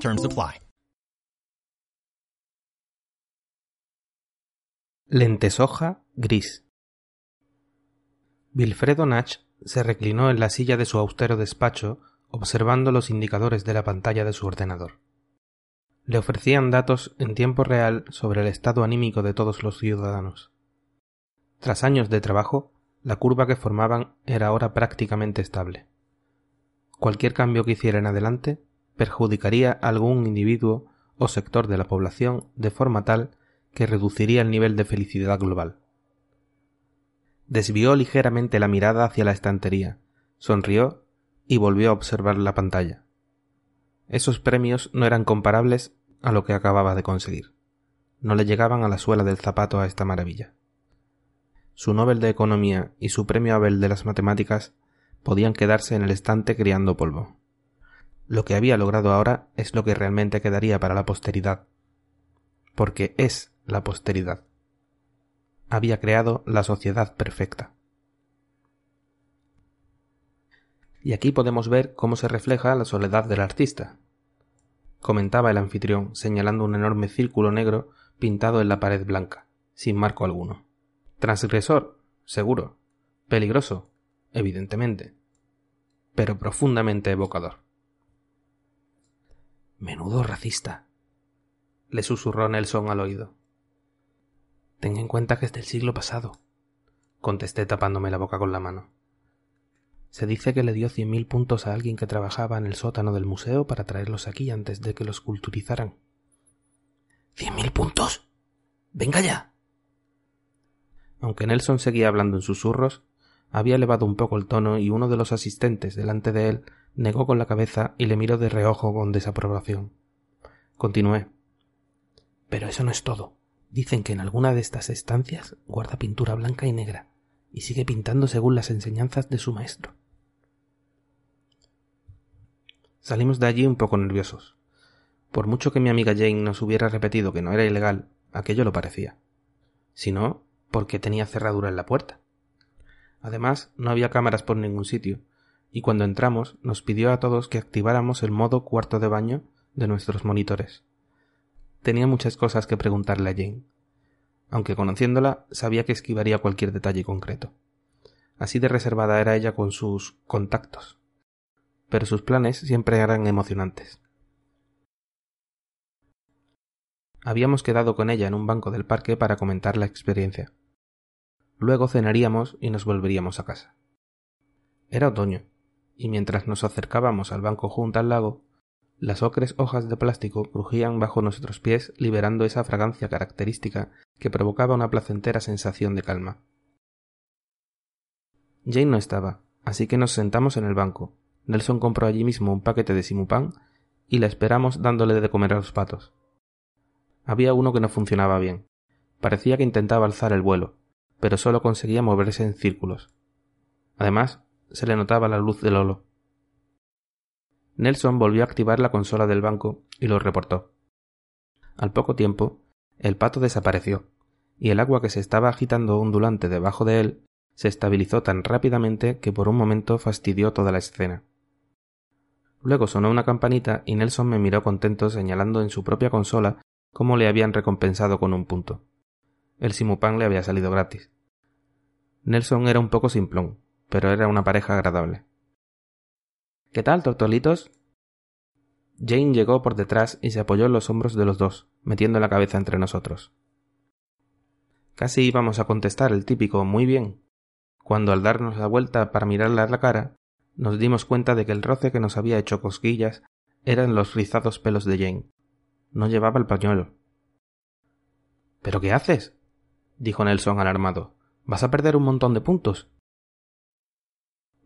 Terms apply. Gris. Wilfredo Nach se reclinó en la silla de su austero despacho observando los indicadores de la pantalla de su ordenador. Le ofrecían datos en tiempo real sobre el estado anímico de todos los ciudadanos. Tras años de trabajo, la curva que formaban era ahora prácticamente estable. Cualquier cambio que hiciera en adelante perjudicaría a algún individuo o sector de la población de forma tal que reduciría el nivel de felicidad global. Desvió ligeramente la mirada hacia la estantería, sonrió y volvió a observar la pantalla. Esos premios no eran comparables a lo que acababa de conseguir. No le llegaban a la suela del zapato a esta maravilla. Su Nobel de Economía y su premio Abel de las Matemáticas podían quedarse en el estante criando polvo. Lo que había logrado ahora es lo que realmente quedaría para la posteridad. Porque es la posteridad. Había creado la sociedad perfecta. y aquí podemos ver cómo se refleja la soledad del artista. Comentaba el anfitrión, señalando un enorme círculo negro pintado en la pared blanca, sin marco alguno. Transgresor, seguro. Peligroso, evidentemente. Pero profundamente evocador. Menudo racista, le susurró Nelson al oído. Ten en cuenta que es del siglo pasado, contesté tapándome la boca con la mano. Se dice que le dio cien mil puntos a alguien que trabajaba en el sótano del museo para traerlos aquí antes de que los culturizaran. ¿Cien mil puntos? Venga ya. Aunque Nelson seguía hablando en susurros, había elevado un poco el tono y uno de los asistentes delante de él negó con la cabeza y le miró de reojo con desaprobación. Continué. Pero eso no es todo. Dicen que en alguna de estas estancias guarda pintura blanca y negra y sigue pintando según las enseñanzas de su maestro. Salimos de allí un poco nerviosos. Por mucho que mi amiga Jane nos hubiera repetido que no era ilegal, aquello lo parecía. Si no, porque tenía cerradura en la puerta. Además, no había cámaras por ningún sitio, y cuando entramos nos pidió a todos que activáramos el modo cuarto de baño de nuestros monitores. Tenía muchas cosas que preguntarle a Jane, aunque conociéndola sabía que esquivaría cualquier detalle concreto. Así de reservada era ella con sus contactos. Pero sus planes siempre eran emocionantes. Habíamos quedado con ella en un banco del parque para comentar la experiencia. Luego cenaríamos y nos volveríamos a casa. Era otoño, y mientras nos acercábamos al banco junto al lago, las ocres hojas de plástico crujían bajo nuestros pies liberando esa fragancia característica que provocaba una placentera sensación de calma. Jane no estaba, así que nos sentamos en el banco. Nelson compró allí mismo un paquete de simupán y la esperamos dándole de comer a los patos. Había uno que no funcionaba bien. Parecía que intentaba alzar el vuelo, pero solo conseguía moverse en círculos. Además, se le notaba la luz del holo. Nelson volvió a activar la consola del banco y lo reportó. Al poco tiempo, el pato desapareció, y el agua que se estaba agitando ondulante debajo de él se estabilizó tan rápidamente que por un momento fastidió toda la escena. Luego sonó una campanita y Nelson me miró contento señalando en su propia consola cómo le habían recompensado con un punto. El simupán le había salido gratis. Nelson era un poco simplón, pero era una pareja agradable. ¿Qué tal, tortolitos? Jane llegó por detrás y se apoyó en los hombros de los dos, metiendo la cabeza entre nosotros. Casi íbamos a contestar el típico muy bien, cuando al darnos la vuelta para mirarle a la cara, nos dimos cuenta de que el roce que nos había hecho cosquillas eran los rizados pelos de Jane. No llevaba el pañuelo. ¿Pero qué haces? dijo Nelson alarmado. Vas a perder un montón de puntos.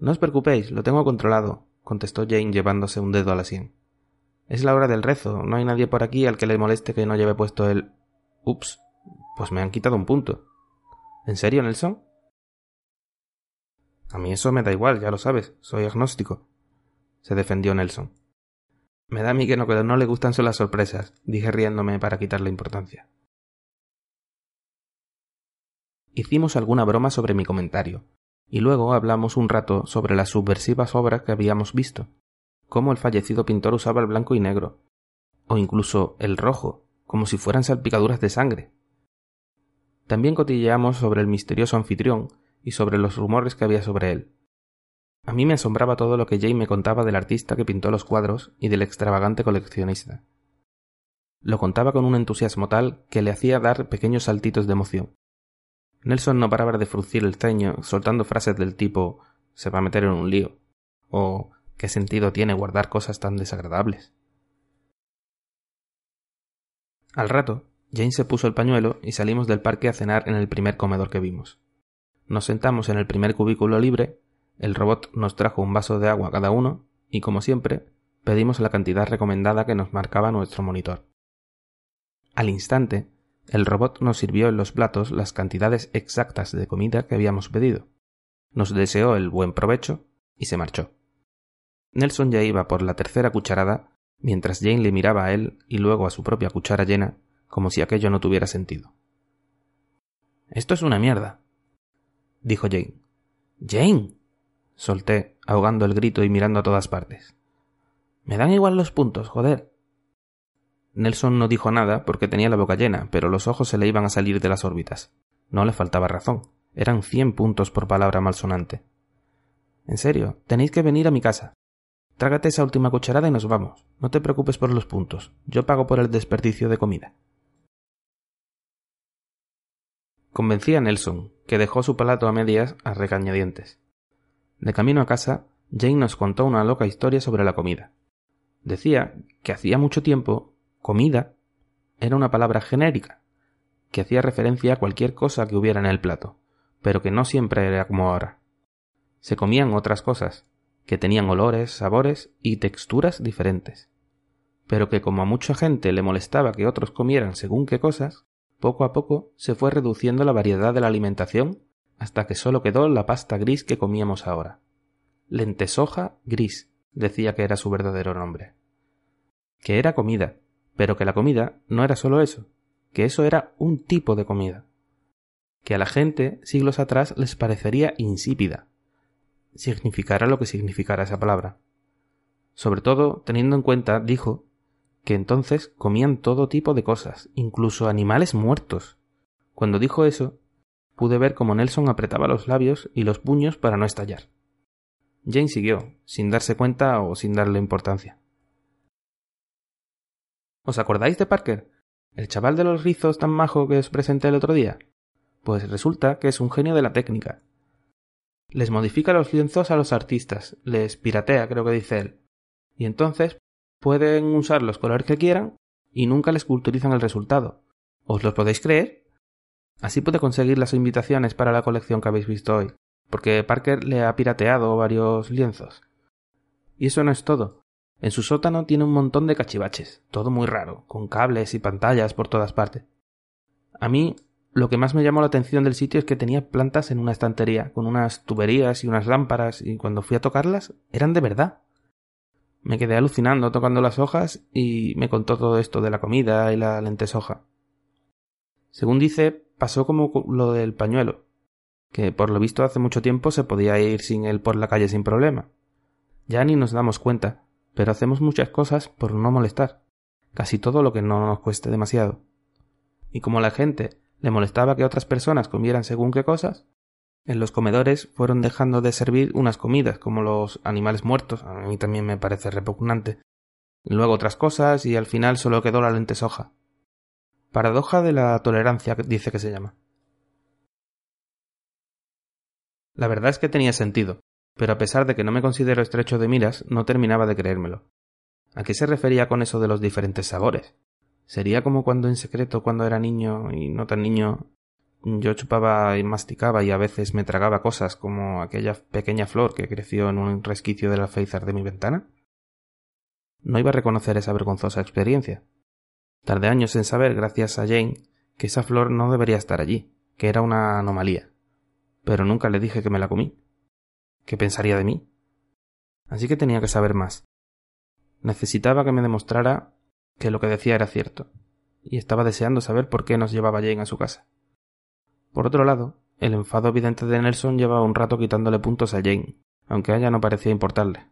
No os preocupéis, lo tengo controlado, contestó Jane llevándose un dedo a la sien. Es la hora del rezo. No hay nadie por aquí al que le moleste que no lleve puesto el... Ups. Pues me han quitado un punto. ¿En serio, Nelson? A mí eso me da igual, ya lo sabes. Soy agnóstico. Se defendió Nelson. Me da a mí que no, que no le gustan son las sorpresas, dije riéndome para quitarle importancia. Hicimos alguna broma sobre mi comentario, y luego hablamos un rato sobre las subversivas obras que habíamos visto, cómo el fallecido pintor usaba el blanco y negro, o incluso el rojo, como si fueran salpicaduras de sangre. También cotilleamos sobre el misterioso anfitrión y sobre los rumores que había sobre él. A mí me asombraba todo lo que Jane me contaba del artista que pintó los cuadros y del extravagante coleccionista. Lo contaba con un entusiasmo tal que le hacía dar pequeños saltitos de emoción. Nelson no paraba de fruncir el ceño, soltando frases del tipo se va a meter en un lío o qué sentido tiene guardar cosas tan desagradables. Al rato, Jane se puso el pañuelo y salimos del parque a cenar en el primer comedor que vimos. Nos sentamos en el primer cubículo libre el robot nos trajo un vaso de agua cada uno y, como siempre, pedimos la cantidad recomendada que nos marcaba nuestro monitor. Al instante, el robot nos sirvió en los platos las cantidades exactas de comida que habíamos pedido. Nos deseó el buen provecho y se marchó. Nelson ya iba por la tercera cucharada, mientras Jane le miraba a él y luego a su propia cuchara llena, como si aquello no tuviera sentido. Esto es una mierda, dijo Jane. Jane solté, ahogando el grito y mirando a todas partes. Me dan igual los puntos, joder. Nelson no dijo nada porque tenía la boca llena, pero los ojos se le iban a salir de las órbitas. No le faltaba razón. Eran cien puntos por palabra malsonante. En serio, tenéis que venir a mi casa. Trágate esa última cucharada y nos vamos. No te preocupes por los puntos. Yo pago por el desperdicio de comida. Convencí a Nelson, que dejó su plato a medias a regañadientes. De camino a casa, Jane nos contó una loca historia sobre la comida. Decía que hacía mucho tiempo comida era una palabra genérica, que hacía referencia a cualquier cosa que hubiera en el plato, pero que no siempre era como ahora. Se comían otras cosas, que tenían olores, sabores y texturas diferentes, pero que como a mucha gente le molestaba que otros comieran según qué cosas, poco a poco se fue reduciendo la variedad de la alimentación hasta que solo quedó la pasta gris que comíamos ahora. Lentesoja gris, decía que era su verdadero nombre. Que era comida, pero que la comida no era solo eso, que eso era un tipo de comida. Que a la gente siglos atrás les parecería insípida, significara lo que significara esa palabra. Sobre todo teniendo en cuenta, dijo, que entonces comían todo tipo de cosas, incluso animales muertos. Cuando dijo eso, pude ver cómo Nelson apretaba los labios y los puños para no estallar. Jane siguió, sin darse cuenta o sin darle importancia. ¿Os acordáis de Parker? ¿El chaval de los rizos tan majo que os presenté el otro día? Pues resulta que es un genio de la técnica. Les modifica los lienzos a los artistas, les piratea, creo que dice él. Y entonces pueden usar los colores que quieran y nunca les culturizan el resultado. ¿Os lo podéis creer? Así puede conseguir las invitaciones para la colección que habéis visto hoy, porque Parker le ha pirateado varios lienzos. Y eso no es todo. En su sótano tiene un montón de cachivaches, todo muy raro, con cables y pantallas por todas partes. A mí, lo que más me llamó la atención del sitio es que tenía plantas en una estantería, con unas tuberías y unas lámparas, y cuando fui a tocarlas, eran de verdad. Me quedé alucinando tocando las hojas y me contó todo esto de la comida y la lentesoja. Según dice, pasó como lo del pañuelo, que por lo visto hace mucho tiempo se podía ir sin él por la calle sin problema. Ya ni nos damos cuenta, pero hacemos muchas cosas por no molestar, casi todo lo que no nos cueste demasiado. Y como a la gente le molestaba que otras personas comieran según qué cosas, en los comedores fueron dejando de servir unas comidas como los animales muertos, a mí también me parece repugnante, luego otras cosas y al final solo quedó la lentesoja. Paradoja de la tolerancia, dice que se llama. La verdad es que tenía sentido, pero a pesar de que no me considero estrecho de miras, no terminaba de creérmelo. ¿A qué se refería con eso de los diferentes sabores? ¿Sería como cuando en secreto, cuando era niño y no tan niño, yo chupaba y masticaba y a veces me tragaba cosas como aquella pequeña flor que creció en un resquicio del alféizar de mi ventana? no iba a reconocer esa vergonzosa experiencia. Tardé años en saber, gracias a Jane, que esa flor no debería estar allí, que era una anomalía. Pero nunca le dije que me la comí. ¿Qué pensaría de mí? Así que tenía que saber más. Necesitaba que me demostrara que lo que decía era cierto, y estaba deseando saber por qué nos llevaba Jane a su casa. Por otro lado, el enfado evidente de Nelson llevaba un rato quitándole puntos a Jane, aunque a ella no parecía importarle.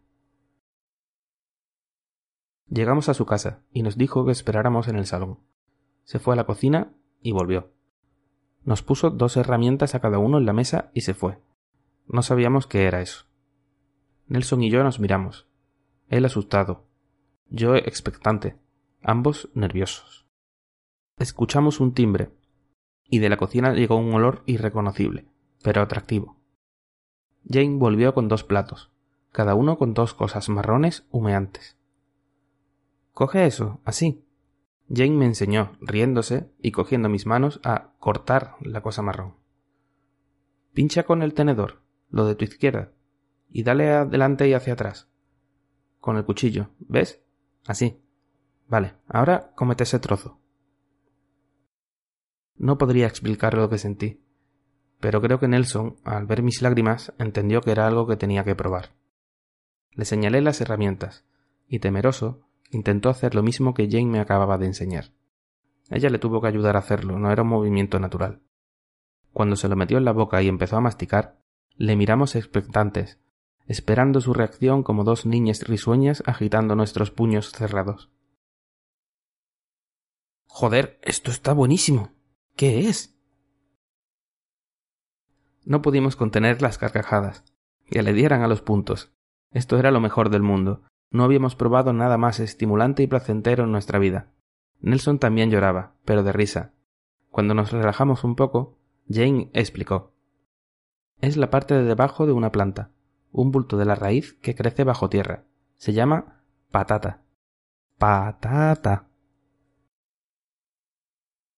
Llegamos a su casa y nos dijo que esperáramos en el salón. Se fue a la cocina y volvió. Nos puso dos herramientas a cada uno en la mesa y se fue. No sabíamos qué era eso. Nelson y yo nos miramos. Él asustado, yo expectante, ambos nerviosos. Escuchamos un timbre, y de la cocina llegó un olor irreconocible, pero atractivo. Jane volvió con dos platos, cada uno con dos cosas marrones humeantes. Coge eso, así. Jane me enseñó, riéndose y cogiendo mis manos, a cortar la cosa marrón. Pincha con el tenedor, lo de tu izquierda, y dale adelante y hacia atrás. Con el cuchillo, ¿ves? Así. Vale, ahora cómete ese trozo. No podría explicar lo que sentí, pero creo que Nelson, al ver mis lágrimas, entendió que era algo que tenía que probar. Le señalé las herramientas, y temeroso, intentó hacer lo mismo que Jane me acababa de enseñar. Ella le tuvo que ayudar a hacerlo, no era un movimiento natural. Cuando se lo metió en la boca y empezó a masticar, le miramos expectantes, esperando su reacción como dos niñas risueñas agitando nuestros puños cerrados. Joder, esto está buenísimo. ¿Qué es? No pudimos contener las carcajadas. Que le dieran a los puntos. Esto era lo mejor del mundo. No habíamos probado nada más estimulante y placentero en nuestra vida. Nelson también lloraba, pero de risa. Cuando nos relajamos un poco, Jane explicó. Es la parte de debajo de una planta, un bulto de la raíz que crece bajo tierra. Se llama patata. Patata.